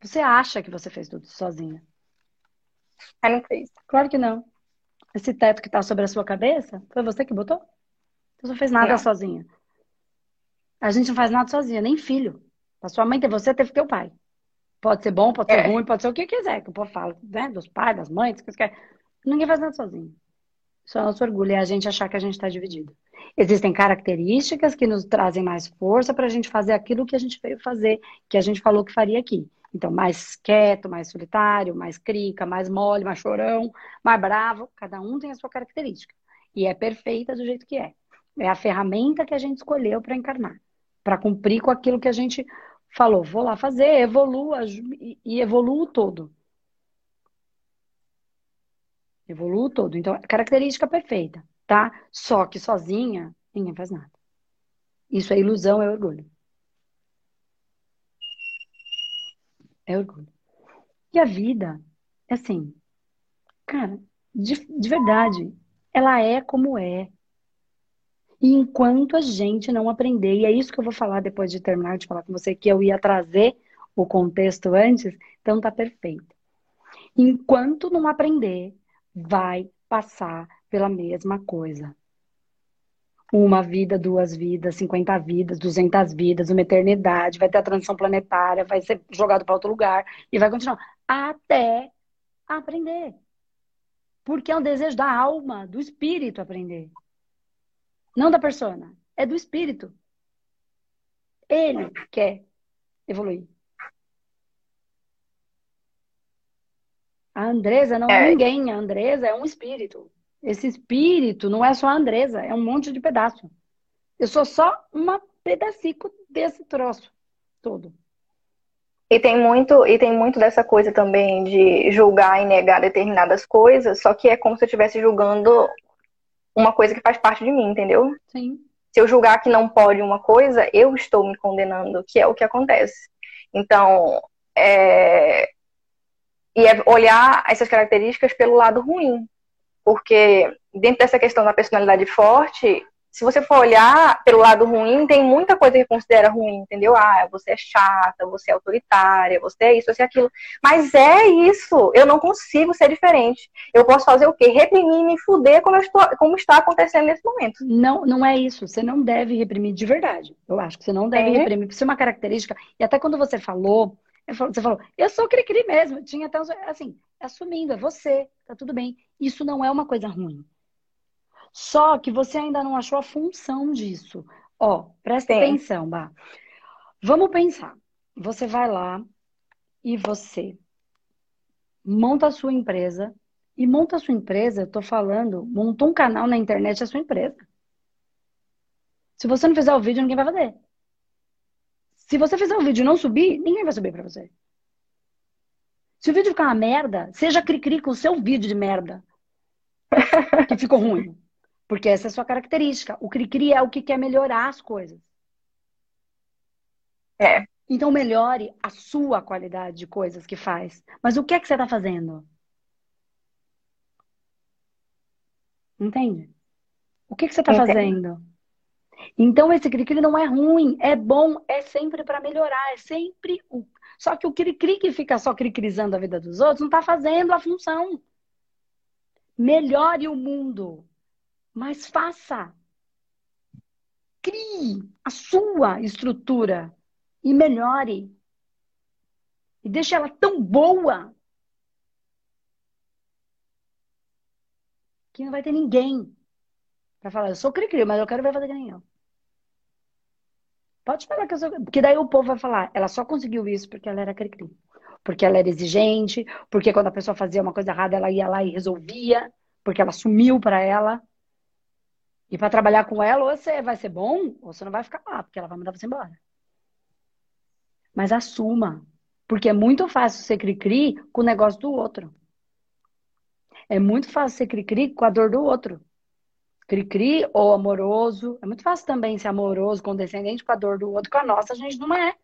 Você acha que você fez tudo sozinha? Eu não fiz. Claro que não. Esse teto que está sobre a sua cabeça, foi você que botou? Você não fez nada não. sozinha. A gente não faz nada sozinha, nem filho. A sua mãe ter você, teve teu pai. Pode ser bom, pode ser é. ruim, pode ser o que quiser, que o povo fala, né? Dos pais, das mães, que quer. Ninguém faz nada sozinho. Isso é nosso orgulho, é a gente achar que a gente está dividido. Existem características que nos trazem mais força para a gente fazer aquilo que a gente veio fazer, que a gente falou que faria aqui. Então, mais quieto, mais solitário, mais crica, mais mole, mais chorão, mais bravo. Cada um tem a sua característica. E é perfeita do jeito que é. É a ferramenta que a gente escolheu para encarnar, para cumprir com aquilo que a gente falou. Vou lá fazer, evolua e evoluo todo. Evoluo todo. Então, característica perfeita, tá? Só que sozinha, ninguém faz nada. Isso é ilusão, é orgulho. É orgulho. E a vida, é assim, cara, de, de verdade, ela é como é. E enquanto a gente não aprender, e é isso que eu vou falar depois de terminar de falar com você, que eu ia trazer o contexto antes, então tá perfeito. Enquanto não aprender vai passar pela mesma coisa. Uma vida, duas vidas, 50 vidas, 200 vidas, uma eternidade, vai ter a transição planetária, vai ser jogado para outro lugar e vai continuar até aprender. Porque é um desejo da alma, do espírito aprender. Não da persona, é do espírito. Ele quer evoluir. A Andresa não é. é ninguém, a Andresa é um espírito. Esse espírito não é só a Andresa, é um monte de pedaço. Eu sou só uma pedacico desse troço todo. E tem muito, e tem muito dessa coisa também de julgar e negar determinadas coisas, só que é como se eu estivesse julgando uma coisa que faz parte de mim, entendeu? Sim. Se eu julgar que não pode uma coisa, eu estou me condenando, que é o que acontece. Então, é, e é olhar essas características pelo lado ruim. Porque dentro dessa questão da personalidade forte, se você for olhar pelo lado ruim, tem muita coisa que considera ruim, entendeu? Ah, você é chata, você é autoritária, você é isso, você é aquilo. Mas é isso. Eu não consigo ser diferente. Eu posso fazer o quê? Reprimir e me fuder como, estou, como está acontecendo nesse momento. Não, não é isso. Você não deve reprimir de verdade. Eu acho que você não deve é. reprimir. Isso é uma característica. E até quando você falou você falou, eu sou cri-cri mesmo. Tinha até, assim, assumindo, é você, tá tudo bem. Isso não é uma coisa ruim. Só que você ainda não achou a função disso. Ó, presta Sim. atenção, Bah. Vamos pensar. Você vai lá e você monta a sua empresa E monta a sua empresa, eu tô falando, montou um canal na internet é a sua empresa. Se você não fizer o vídeo, ninguém vai fazer. Se você fizer o vídeo e não subir, ninguém vai subir para você. Se o vídeo ficar uma merda, seja cri-cri com o seu vídeo de merda. que ficou ruim. Porque essa é a sua característica. O cri-cri é o que quer melhorar as coisas. É. Então melhore a sua qualidade de coisas que faz. Mas o que é que você está fazendo? Entende? O que, que você está fazendo? Então esse cri-cri não é ruim, é bom, é sempre para melhorar, é sempre o. Só que o cri-cri que fica só cri-crizando a vida dos outros não está fazendo a função. Melhore o mundo, mas faça. Crie a sua estrutura e melhore. E deixe ela tão boa que não vai ter ninguém para falar, eu sou cri-cri, mas eu quero ver fazer que. Pode falar que eu sou. Porque daí o povo vai falar, ela só conseguiu isso porque ela era cri-cri. Porque ela era exigente, porque quando a pessoa fazia uma coisa errada, ela ia lá e resolvia, porque ela sumiu para ela. E para trabalhar com ela, ou você vai ser bom, ou você não vai ficar lá, porque ela vai mandar você embora. Mas assuma. Porque é muito fácil ser cri-cri com o negócio do outro. É muito fácil ser cri-cri com a dor do outro. Cri-cri ou amoroso. É muito fácil também ser amoroso, condescendente com a dor do outro. Com a nossa, a gente não é.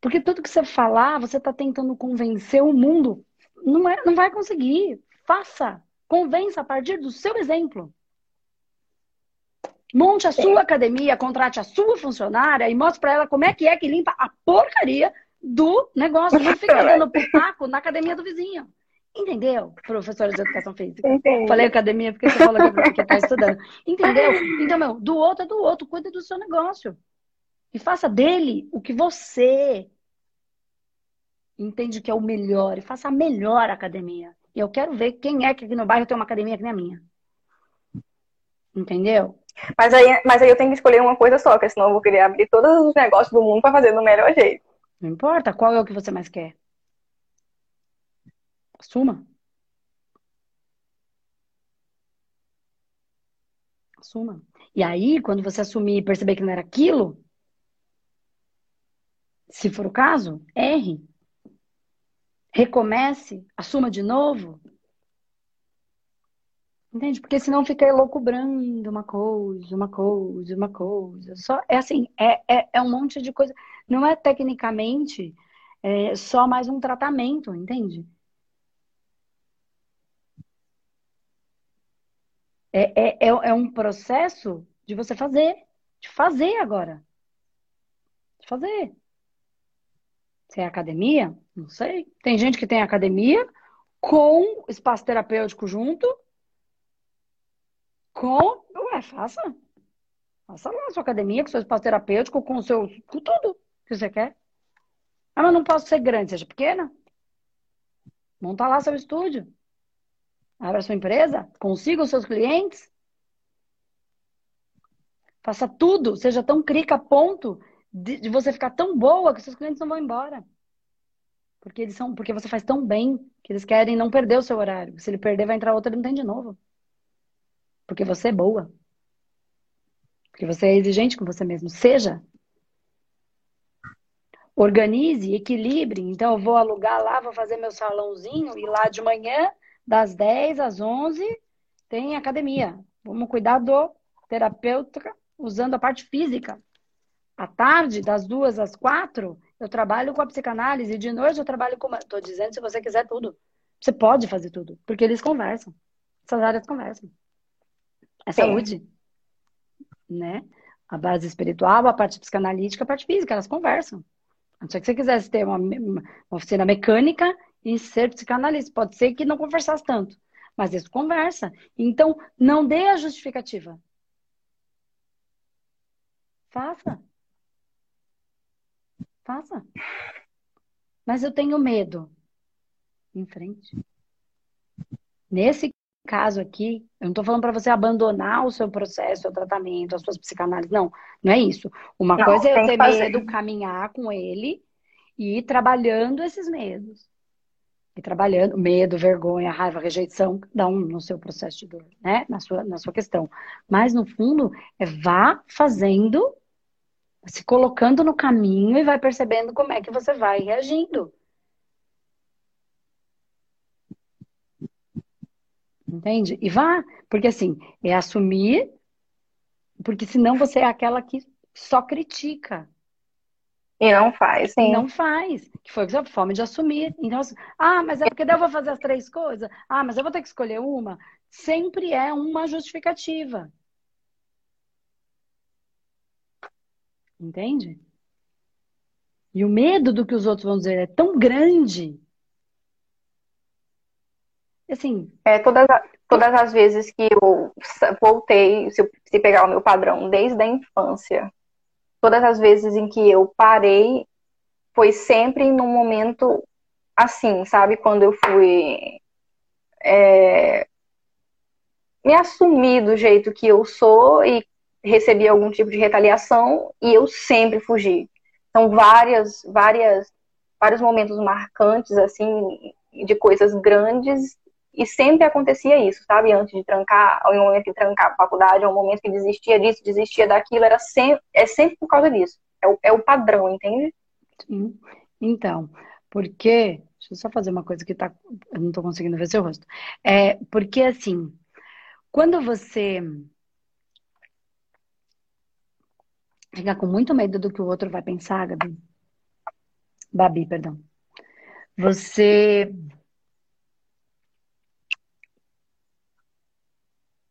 Porque tudo que você falar, você está tentando convencer o mundo. Não, é, não vai conseguir. Faça. Convença a partir do seu exemplo. Monte a sua academia, contrate a sua funcionária e mostre para ela como é que é que limpa a porcaria do negócio. Não fica dando pitaco na academia do vizinho. Entendeu? Professora de educação física. Entendi. Falei academia porque você falou que está estudando. Entendeu? Então, meu, do outro é do outro. Cuida do seu negócio. E faça dele o que você entende que é o melhor. E faça a melhor academia. E eu quero ver quem é que aqui no bairro tem uma academia que nem a minha. Entendeu? Mas aí, mas aí eu tenho que escolher uma coisa só, porque senão eu vou querer abrir todos os negócios do mundo para fazer do melhor jeito. Não importa qual é o que você mais quer. Assuma. Assuma. E aí, quando você assumir e perceber que não era aquilo, se for o caso, erre. Recomece, assuma de novo, Entende? Porque senão fica elocubrando uma coisa, uma coisa, uma coisa. Só, é assim, é, é, é um monte de coisa. Não é tecnicamente é só mais um tratamento, entende? É, é, é, é um processo de você fazer. De fazer agora. De fazer. Se é academia, não sei. Tem gente que tem academia com espaço terapêutico junto com. Ué, faça. Faça lá a sua academia, com seu espaço terapêutico, com o seu. com tudo que você quer. Ah, mas não posso ser grande, seja pequena. Monta lá seu estúdio. Abra sua empresa. Consiga os seus clientes. Faça tudo. Seja tão crica a ponto de, de você ficar tão boa que seus clientes não vão embora. Porque eles são, porque você faz tão bem que eles querem não perder o seu horário. Se ele perder, vai entrar outro, ele não tem de novo. Porque você é boa. Porque você é exigente com você mesmo. Seja. Organize, equilibre. Então, eu vou alugar lá, vou fazer meu salãozinho e lá de manhã, das 10 às 11, tem academia. Vamos cuidar do terapeuta usando a parte física. À tarde, das duas às quatro, eu trabalho com a psicanálise. De noite, eu trabalho com. Estou dizendo se você quiser tudo. Você pode fazer tudo, porque eles conversam. Essas áreas conversam é saúde. Né? A base espiritual, a parte psicanalítica, a parte física, elas conversam. A não ser que você quisesse ter uma, uma oficina mecânica e ser psicanalista. Pode ser que não conversasse tanto. Mas isso conversa. Então, não dê a justificativa. Faça. Faça. Mas eu tenho medo. Em frente. Nesse caso aqui, eu não estou falando para você abandonar o seu processo, o tratamento, as suas psicanálises. Não, não é isso. Uma não, coisa é eu ter medo, caminhar com ele E ir trabalhando esses medos. E trabalhando, medo, vergonha, raiva, rejeição, cada um no seu processo de dor, né? Na sua, na sua questão. Mas, no fundo, é vá fazendo, se colocando no caminho e vai percebendo como é que você vai reagindo. Entende? E vá, porque assim, é assumir, porque senão você é aquela que só critica. E não faz, sim. Não faz. Que foi a forma de assumir. Então, assim, ah, mas é porque daí eu vou fazer as três coisas? Ah, mas eu vou ter que escolher uma? Sempre é uma justificativa. Entende? E o medo do que os outros vão dizer é tão grande. Assim. É, todas, todas as vezes que eu voltei, se, eu, se pegar o meu padrão desde a infância, todas as vezes em que eu parei foi sempre num momento assim, sabe? Quando eu fui é, me assumir do jeito que eu sou e recebi algum tipo de retaliação e eu sempre fugi. Então, várias, várias, vários momentos marcantes, assim, de coisas grandes e sempre acontecia isso, sabe? Antes de trancar, ao momento de trancar a faculdade, ao momento que desistia disso, desistia daquilo, era sempre, é sempre por causa disso. É o, é o padrão, entende? Sim. Então, porque. Deixa eu só fazer uma coisa que tá. Eu não tô conseguindo ver seu rosto. É, porque assim, quando você fica com muito medo do que o outro vai pensar, Gabi. Babi, perdão. Você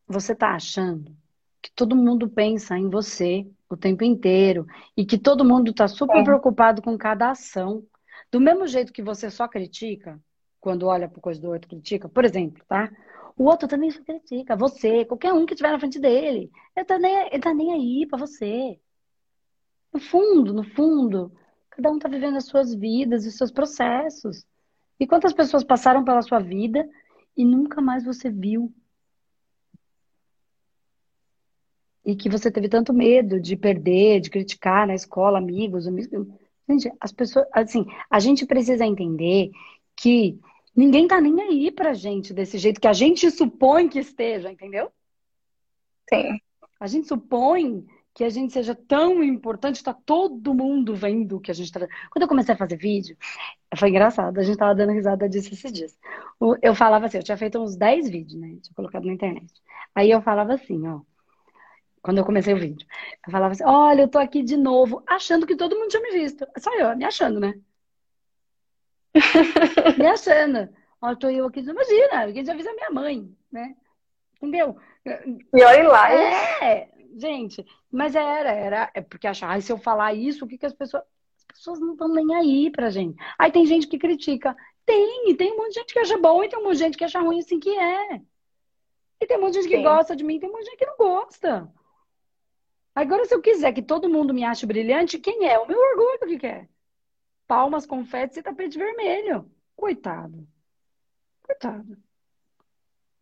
você está achando que todo mundo pensa em você o tempo inteiro e que todo mundo está super é. preocupado com cada ação. Do mesmo jeito que você só critica, quando olha para coisa do outro, critica, por exemplo, tá? O outro também só critica, você, qualquer um que estiver na frente dele. Ele tá nem, ele tá nem aí para você. No fundo, no fundo, cada um tá vivendo as suas vidas, os seus processos. E quantas pessoas passaram pela sua vida e nunca mais você viu e que você teve tanto medo de perder, de criticar na escola, amigos, amigos. Gente, as pessoas, assim, a gente precisa entender que ninguém tá nem aí pra gente desse jeito que a gente supõe que esteja, entendeu? Sim. A gente supõe que a gente seja tão importante, tá todo mundo vendo o que a gente tá. Quando eu comecei a fazer vídeo, foi engraçado, a gente tava dando risada disso esses dias. Eu falava assim, eu tinha feito uns 10 vídeos, né? Tinha colocado na internet. Aí eu falava assim, ó quando eu comecei o vídeo. Eu falava assim: olha, eu tô aqui de novo, achando que todo mundo tinha me visto. Só eu, me achando, né? me achando. Olha, tô eu aqui, imagina, quem já avisa minha mãe, né? Entendeu? E olha lá. É, gente, mas era, era, é porque achar, se eu falar isso, o que, que as pessoas. As pessoas não estão nem aí pra gente. Aí tem gente que critica. Tem, e tem um monte de gente que acha bom e tem um monte de gente que acha ruim assim que é. E tem um monte de gente que Sim. gosta de mim, tem um monte de gente que não gosta. Agora, se eu quiser que todo mundo me ache brilhante, quem é? O meu orgulho que quer. Palmas, confetes e tapete vermelho. Coitado. Coitado.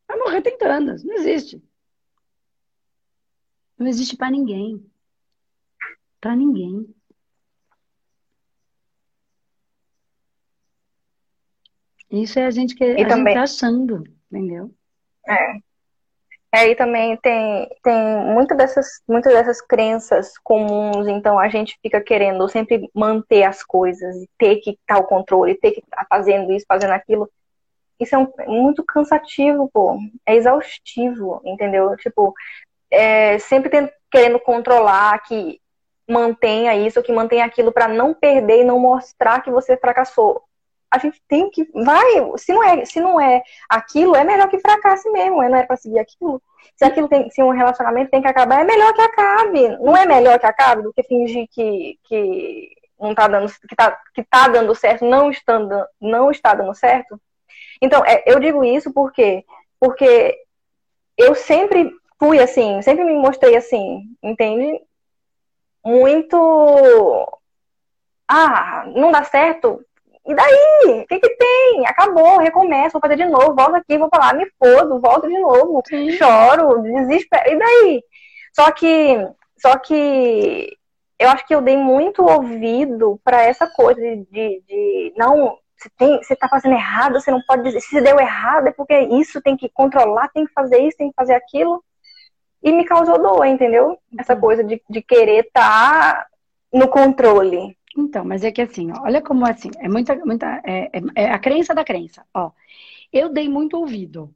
Vai morrer tentando. Não existe. Não existe para ninguém. Para ninguém. Isso é a gente que e a também... gente tá achando, entendeu? É. Aí também tem, tem muitas dessas, muitas dessas crenças comuns, então a gente fica querendo sempre manter as coisas, ter que estar o controle, ter que estar fazendo isso, fazendo aquilo. Isso é um, muito cansativo, pô. É exaustivo, entendeu? Tipo, é, sempre tendo, querendo controlar que mantenha isso, que mantenha aquilo para não perder e não mostrar que você fracassou a gente tem que vai, se não é, se não é aquilo, é melhor que fracasse mesmo, não é para seguir aquilo. Se aquilo tem, se um relacionamento tem que acabar, é melhor que acabe. Não é melhor que acabe do que fingir que, que não tá dando que tá, que tá dando certo, não estando não está dando certo. Então, é, eu digo isso porque porque eu sempre fui assim, sempre me mostrei assim, entende? Muito ah, não dá certo, e daí? O que, que tem? Acabou, recomeço, vou fazer de novo, volto aqui, vou falar, me fodo, volto de novo, Sim. choro, desespero. E daí? Só que, só que eu acho que eu dei muito ouvido para essa coisa de, de, de não você, tem, você tá fazendo errado, você não pode dizer, se deu errado é porque isso tem que controlar, tem que fazer isso, tem que fazer aquilo. E me causou dor, entendeu? Essa coisa de, de querer estar tá no controle. Então, mas é que assim, ó, olha como assim, é muita, muita, é, é, é, a crença da crença. Ó, eu dei muito ouvido,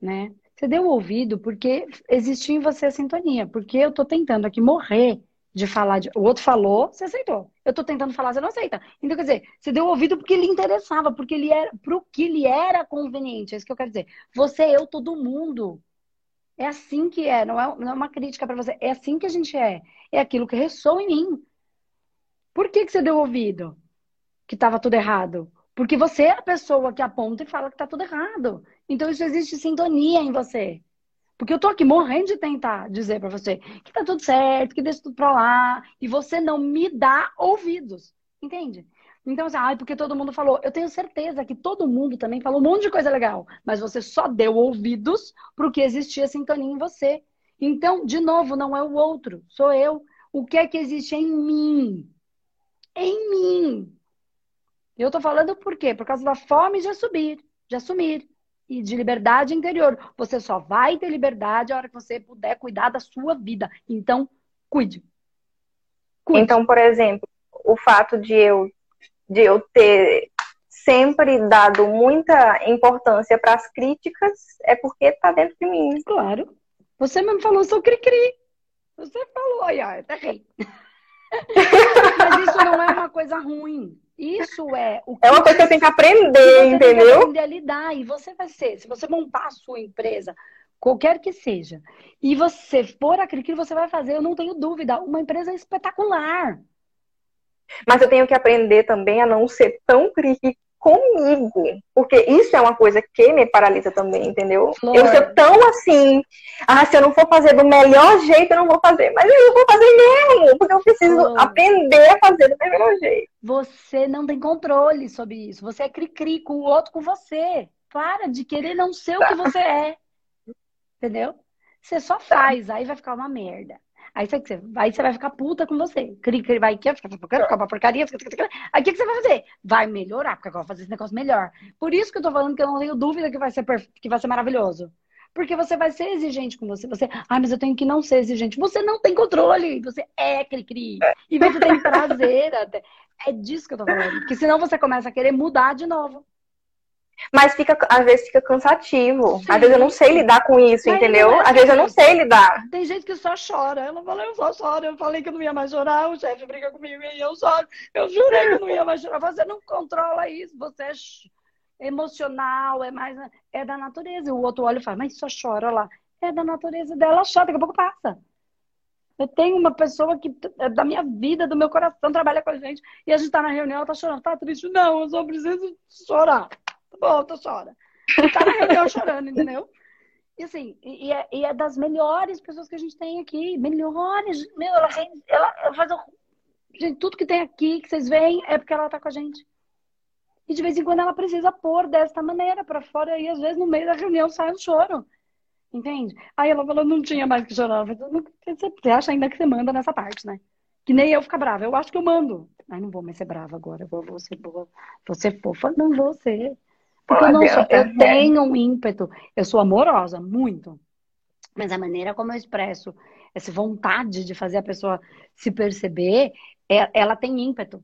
né? Você deu ouvido porque existiu em você a sintonia, porque eu tô tentando aqui morrer de falar de. O outro falou, você aceitou. Eu tô tentando falar, você não aceita. Então, quer dizer, você deu ouvido porque lhe interessava, porque ele era, pro que lhe era conveniente. É isso que eu quero dizer. Você, eu, todo mundo. É assim que é, não é, não é uma crítica para você. É assim que a gente é. É aquilo que ressoa em mim. Por que, que você deu ouvido? Que estava tudo errado? Porque você é a pessoa que aponta e fala que está tudo errado. Então isso existe sintonia em você. Porque eu tô aqui morrendo de tentar dizer para você que tá tudo certo, que deixa tudo pra lá, e você não me dá ouvidos. Entende? Então, assim, ah, porque todo mundo falou. Eu tenho certeza que todo mundo também falou um monte de coisa legal, mas você só deu ouvidos pro que existia sintonia em você. Então, de novo, não é o outro, sou eu. O que é que existe em mim? Em mim. Eu tô falando por quê? Por causa da fome de assumir, de assumir e de liberdade interior. Você só vai ter liberdade a hora que você puder cuidar da sua vida. Então, cuide. cuide. Então, por exemplo, o fato de eu de eu ter sempre dado muita importância para as críticas é porque está dentro de mim. Claro. Você mesmo falou, sou cri-cri. Você falou, aí, ó, até rei. Mas isso não é uma coisa ruim. Isso é o que É uma coisa que eu tenho que aprender, entendeu? Tem que aprender a lidar. E você vai ser, se você montar a sua empresa, qualquer que seja, e você for aquilo que você vai fazer, eu não tenho dúvida, uma empresa espetacular. Mas eu tenho que aprender também a não ser tão crítica comigo. Porque isso é uma coisa que me paralisa também, entendeu? Eu sou tão assim, ah, se eu não for fazer do melhor jeito, eu não vou fazer. Mas eu vou fazer mesmo, porque eu preciso aprender a fazer do melhor jeito. Você não tem controle sobre isso. Você é cri-cri com o outro, com você. Para de querer não ser tá. o que você é. Entendeu? Você só tá. faz, aí vai ficar uma merda. Aí você, aí você vai ficar puta com você. Cri, vai aqui, fica ficar uma porcaria. Aí o que, que você vai fazer? Vai melhorar, porque agora eu vou fazer esse negócio melhor. Por isso que eu tô falando que eu não tenho dúvida que vai ser, que vai ser maravilhoso. Porque você vai ser exigente com você. Você, ah, mas eu tenho que não ser exigente. Você não tem controle. Você é cri-cri. E você tem prazer até. É disso que eu tô falando. Porque senão você começa a querer mudar de novo. Mas fica, às vezes fica cansativo. Sim. Às vezes eu não sei lidar com isso, Mas entendeu? É às vezes eu não sei lidar. Tem gente que só chora. Ela fala, eu só choro. Eu falei que eu não ia mais chorar, o chefe briga comigo e eu choro. Eu jurei que eu não ia mais chorar. Você não controla isso, você é emocional, é mais. É da natureza. E o outro olha e fala, mas só chora lá. É da natureza dela, chora, daqui a pouco passa. Eu tenho uma pessoa que é da minha vida, do meu coração, trabalha com a gente, e a gente tá na reunião, ela tá chorando, tá triste. Não, eu só preciso chorar volta, chora. Tá na reunião chorando, entendeu? E assim, e é, e é, das melhores pessoas que a gente tem aqui. Melhores. Meu, ela, ela, ela faz. Gente, tudo que tem aqui, que vocês veem, é porque ela tá com a gente. E de vez em quando ela precisa pôr desta maneira para fora, e às vezes no meio da reunião sai um choro. Entende? Aí ela falou, não tinha mais que chorar. Você acha ainda que você manda nessa parte, né? Que nem eu ficar brava. Eu acho que eu mando. Ai, não vou mais ser brava agora. Eu vou, vou ser boa. Vou ser fofa. Não vou ser. Porque eu, não sou, eu tenho um ímpeto, eu sou amorosa, muito. Mas a maneira como eu expresso essa vontade de fazer a pessoa se perceber, é, ela tem ímpeto.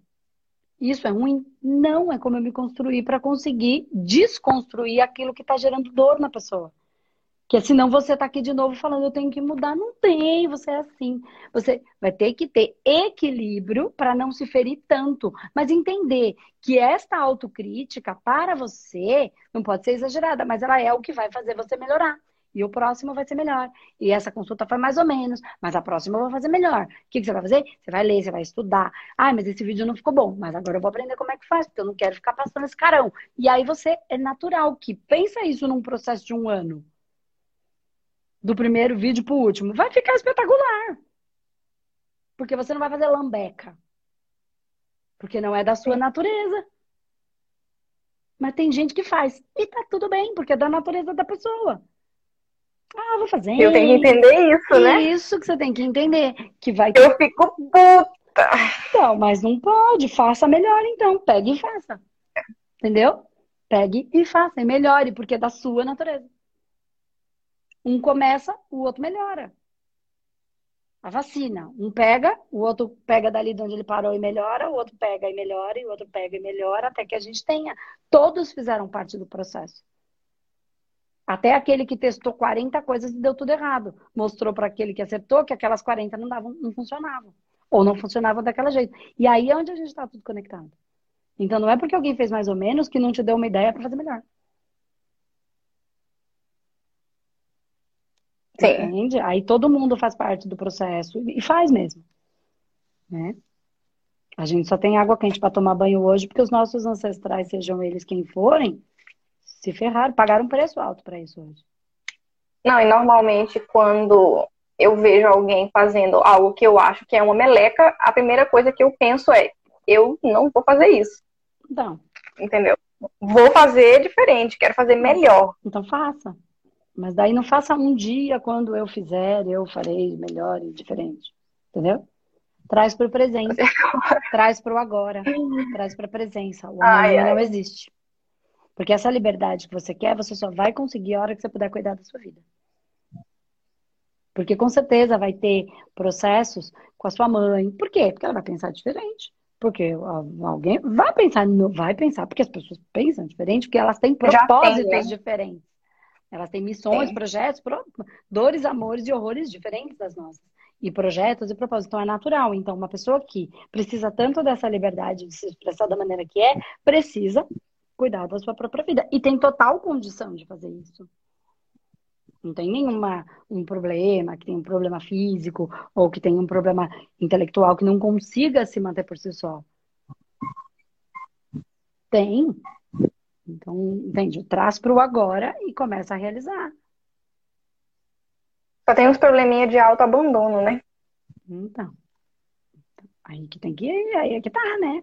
Isso é ruim? Não, é como eu me construir para conseguir desconstruir aquilo que está gerando dor na pessoa. Que senão você tá aqui de novo falando, eu tenho que mudar. Não tem, você é assim. Você vai ter que ter equilíbrio para não se ferir tanto. Mas entender que esta autocrítica para você não pode ser exagerada, mas ela é o que vai fazer você melhorar. E o próximo vai ser melhor. E essa consulta foi mais ou menos, mas a próxima eu vou fazer melhor. O que, que você vai fazer? Você vai ler, você vai estudar. Ah, mas esse vídeo não ficou bom, mas agora eu vou aprender como é que faz, porque eu não quero ficar passando esse carão. E aí você é natural que pensa isso num processo de um ano do primeiro vídeo pro último, vai ficar espetacular. Porque você não vai fazer lambeca. Porque não é da sua natureza. Mas tem gente que faz. E tá tudo bem, porque é da natureza da pessoa. Ah, vou fazer. Eu tenho que entender isso, né? Isso que você tem que entender. Que vai Eu fico puta. Então, mas não pode. Faça melhor, então. Pegue e faça. Entendeu? Pegue e faça. E melhore, porque é da sua natureza. Um começa, o outro melhora. A vacina. Um pega, o outro pega dali de onde ele parou e melhora, o outro pega e melhora, e o outro pega e melhora, até que a gente tenha. Todos fizeram parte do processo. Até aquele que testou 40 coisas e deu tudo errado. Mostrou para aquele que acertou que aquelas 40 não, davam, não funcionavam. Ou não funcionavam daquela jeito. E aí é onde a gente está tudo conectado. Então não é porque alguém fez mais ou menos que não te deu uma ideia para fazer melhor. Sim. Entende? Aí todo mundo faz parte do processo e faz mesmo. Né? A gente só tem água quente para tomar banho hoje porque os nossos ancestrais, sejam eles quem forem, se ferraram, pagaram um preço alto para isso hoje. Não, e normalmente quando eu vejo alguém fazendo algo que eu acho que é uma meleca, a primeira coisa que eu penso é: eu não vou fazer isso. Então. Entendeu? Vou fazer diferente, quero fazer melhor. Então faça. Mas daí não faça um dia, quando eu fizer, eu farei melhor e diferente. Entendeu? Traz para o presente. Traz para o agora. Traz para a presença. O amanhã não existe. Porque essa liberdade que você quer, você só vai conseguir a hora que você puder cuidar da sua vida. Porque com certeza vai ter processos com a sua mãe. Por quê? Porque ela vai pensar diferente. Porque alguém vai pensar, não vai pensar, porque as pessoas pensam diferente, porque elas têm propósitos tem, né? diferentes. Elas têm missões, projetos, dores, amores e horrores diferentes das nossas. E projetos e propósitos. Então é natural. Então, uma pessoa que precisa tanto dessa liberdade de se expressar da maneira que é, precisa cuidar da sua própria vida. E tem total condição de fazer isso. Não tem nenhuma um problema, que tem um problema físico ou que tem um problema intelectual que não consiga se manter por si só. Tem. Então, entende? Traz para o agora e começa a realizar. Só tem uns probleminha de autoabandono, né? Então. Aí que tem que ir, aí é que tá, né?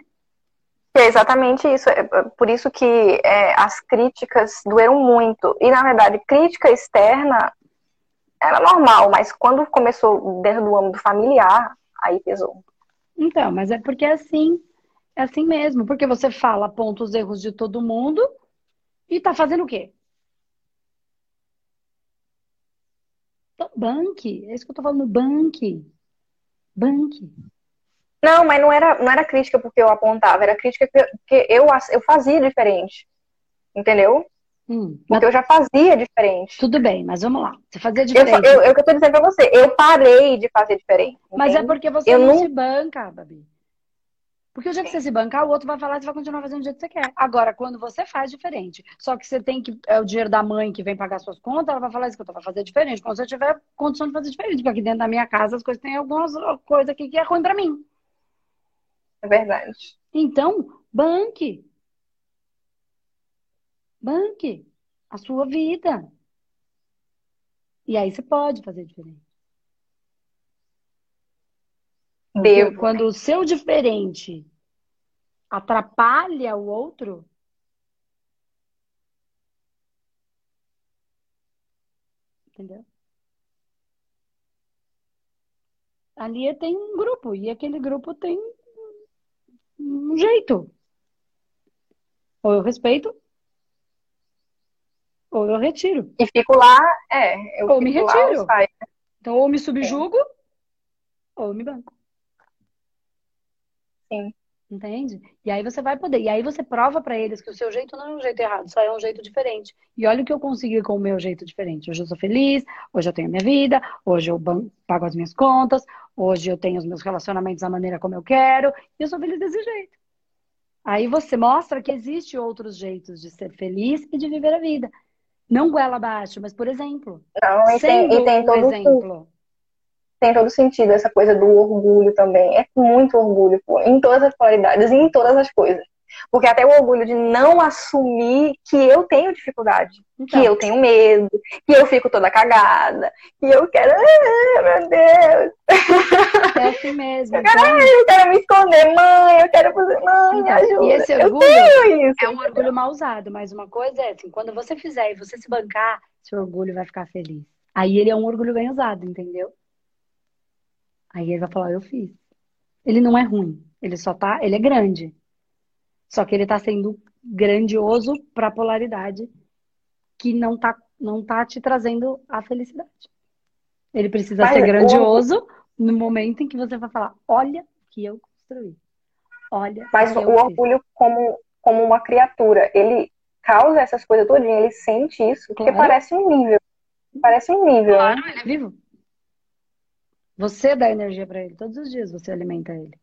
É exatamente isso. É, é por isso que é, as críticas doeram muito. E, na verdade, crítica externa era normal, mas quando começou dentro do âmbito familiar, aí pesou. Então, mas é porque é assim. É assim mesmo. Porque você fala, aponta os erros de todo mundo e tá fazendo o quê? Então, banque. É isso que eu tô falando. Banque. Banque. Não, mas não era, não era crítica porque eu apontava, era crítica porque eu, eu fazia diferente. Entendeu? Hum, porque eu já fazia diferente. Tudo bem, mas vamos lá. Você fazia diferente. Eu, eu, eu, que eu tô dizendo pra você, eu parei de fazer diferente. Mas é porque você eu não, não se banca, Babi. Porque o dia que você se bancar, o outro vai falar e você vai continuar fazendo do jeito que você quer. Agora, quando você faz diferente, só que você tem que. É o dinheiro da mãe que vem pagar suas contas, ela vai falar isso que eu vai fazer diferente. Quando você tiver condição de fazer diferente, porque aqui dentro da minha casa as coisas têm algumas coisas aqui que é ruim pra mim. É verdade. Então, banque. Banque a sua vida. E aí você pode fazer diferente. Devo. Quando o seu diferente atrapalha o outro, entendeu? Ali tem um grupo e aquele grupo tem um jeito. Ou eu respeito, ou eu retiro. E fico lá, é. ou me retiro. Lá, então, ou me subjugo, é. ou me banco. Sim. Entende? E aí você vai poder. E aí você prova para eles que o seu jeito não é um jeito errado, só é um jeito diferente. E olha o que eu consegui com o meu jeito diferente. Hoje eu sou feliz, hoje eu tenho a minha vida, hoje eu pago as minhas contas, hoje eu tenho os meus relacionamentos da maneira como eu quero, e eu sou feliz desse jeito. Aí você mostra que existe outros jeitos de ser feliz e de viver a vida. Não goela abaixo, mas por exemplo. Não, e tem, e tem todo um exemplo tem todo sentido essa coisa do orgulho também. É muito orgulho, pô, em todas as qualidades e em todas as coisas. Porque até o orgulho de não assumir que eu tenho dificuldade, então. que eu tenho medo, que eu fico toda cagada, que eu quero, ah, meu Deus. É assim mesmo. Eu quero, então... eu quero me esconder, mãe, eu quero fazer, mãe, então, ajuda. E esse orgulho é um orgulho mal usado, mas uma coisa é assim, quando você fizer e você se bancar, seu orgulho vai ficar feliz. Aí ele é um orgulho bem usado, entendeu? Aí ele vai falar, eu fiz. Ele não é ruim. Ele só tá. Ele é grande. Só que ele tá sendo grandioso para a polaridade que não tá, não tá te trazendo a felicidade. Ele precisa Mas, ser grandioso o... no momento em que você vai falar: olha que eu construí. Olha. Mas o orgulho como, como uma criatura, ele causa essas coisas todinhas, ele sente isso, porque claro. parece um nível. Parece um nível. Né? Claro, ele é vivo. Você dá energia para ele. Todos os dias você alimenta ele.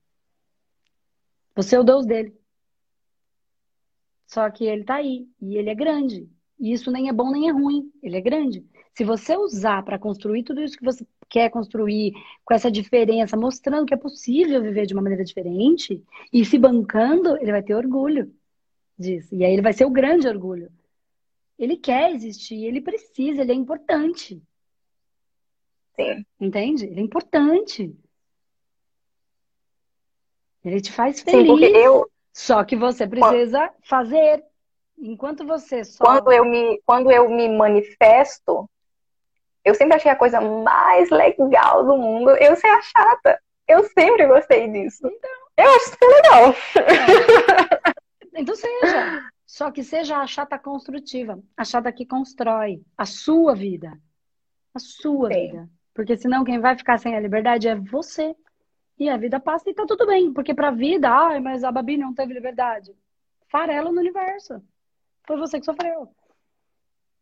Você é o Deus dele. Só que ele tá aí. E ele é grande. E isso nem é bom nem é ruim. Ele é grande. Se você usar para construir tudo isso que você quer construir, com essa diferença, mostrando que é possível viver de uma maneira diferente e se bancando, ele vai ter orgulho disso. E aí ele vai ser o grande orgulho. Ele quer existir, ele precisa, ele é importante. Sim. Entende? Ele é importante. Ele te faz feliz. Sim, eu... Só que você precisa fazer. Enquanto você só. Quando eu me, quando eu me manifesto, eu sempre achei a coisa mais legal do mundo eu ser a chata. Eu sempre gostei disso. Então... Eu acho super legal. É. Então seja. Só que seja a chata construtiva. A chata que constrói a sua vida. A sua Sim. vida. Porque senão quem vai ficar sem a liberdade é você. E a vida passa e tá tudo bem. Porque pra vida, ai, mas a Babi não teve liberdade. Farelo no universo. Foi você que sofreu.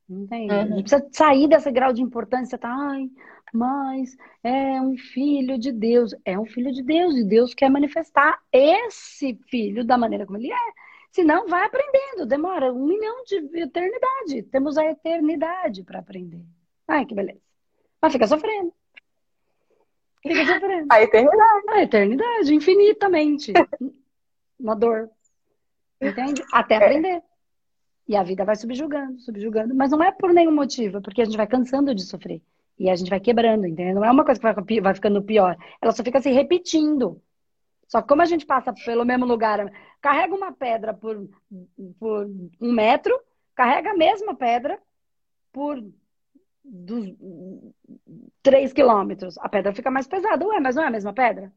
Entende? Uhum. precisa sair desse grau de importância, tá? Ai, mas é um filho de Deus. É um filho de Deus, e Deus quer manifestar esse filho da maneira como ele é. Senão, vai aprendendo. Demora um milhão de eternidade. Temos a eternidade para aprender. Ai, que beleza. Mas fica sofrendo. Fica sofrendo. A eternidade. A eternidade, infinitamente. Uma dor. Entende? Até é. aprender. E a vida vai subjugando, subjugando. Mas não é por nenhum motivo, é porque a gente vai cansando de sofrer. E a gente vai quebrando, entendeu? Não é uma coisa que vai, ficando pior. Ela só fica se repetindo. Só que como a gente passa pelo mesmo lugar, carrega uma pedra por, por um metro, carrega a mesma pedra por dos, três quilômetros. A pedra fica mais pesada. Ué, mas não é a mesma pedra?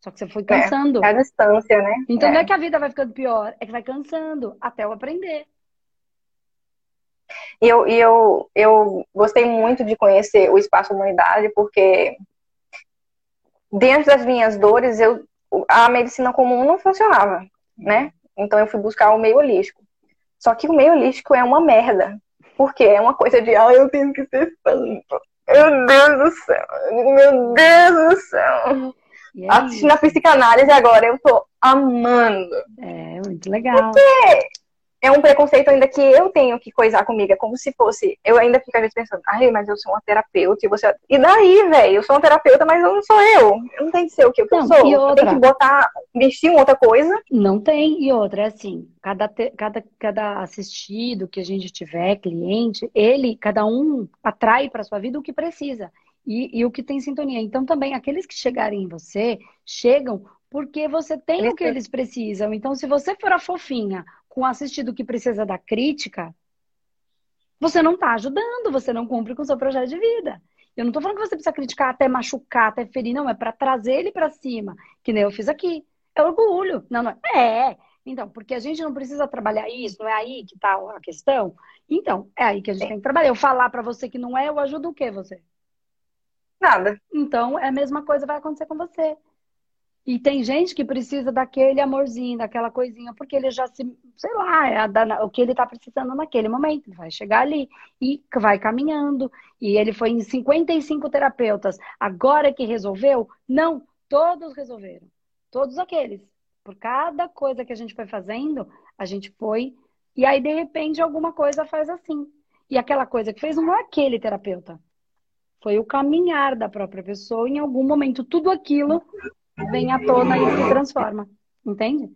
Só que você foi é, cansando. É, a distância, né? Então é. não é que a vida vai ficando pior, é que vai cansando até eu aprender. E eu, e eu, eu gostei muito de conhecer o Espaço Humanidade, porque dentro das minhas dores, eu, a medicina comum não funcionava, né? Então eu fui buscar o meio holístico. Só que o meio holístico é uma merda. Porque é uma coisa de, ah, eu tenho que ser santo. Meu Deus do céu. Meu Deus do céu. Assistindo a psicanálise agora, eu tô amando. É, muito legal. Porque é um preconceito ainda que eu tenho que coisar comigo. É como se fosse. Eu ainda fico às vezes pensando, ai, mas eu sou uma terapeuta e você. E daí, velho? Eu sou uma terapeuta, mas eu não sou eu. Eu não tenho que ser o que eu não, sou. E outra, eu tenho que botar, vestir uma outra coisa. Não tem. E outra, é assim, cada, cada, cada assistido que a gente tiver, cliente, ele, cada um atrai para sua vida o que precisa. E, e o que tem sintonia. Então, também, aqueles que chegarem em você, chegam porque você tem o que eles precisam. Então, se você for a fofinha com assistido que precisa da crítica, você não está ajudando, você não cumpre com o seu projeto de vida. Eu não estou falando que você precisa criticar até machucar, até ferir, não, é para trazer ele para cima, que nem eu fiz aqui. É orgulho. Não, não é. é. Então, porque a gente não precisa trabalhar isso, não é aí que está a questão. Então, é aí que a gente tem que trabalhar. Eu falar para você que não é, eu ajudo o quê você? Nada. Então, é a mesma coisa vai acontecer com você. E tem gente que precisa daquele amorzinho, daquela coisinha, porque ele já se, sei lá, é o que ele está precisando naquele momento. Vai chegar ali e vai caminhando. E ele foi em 55 terapeutas. Agora que resolveu? Não, todos resolveram. Todos aqueles. Por cada coisa que a gente foi fazendo, a gente foi. E aí, de repente, alguma coisa faz assim. E aquela coisa que fez não é aquele terapeuta. Foi o caminhar da própria pessoa. Em algum momento, tudo aquilo vem à tona e se transforma. Entende?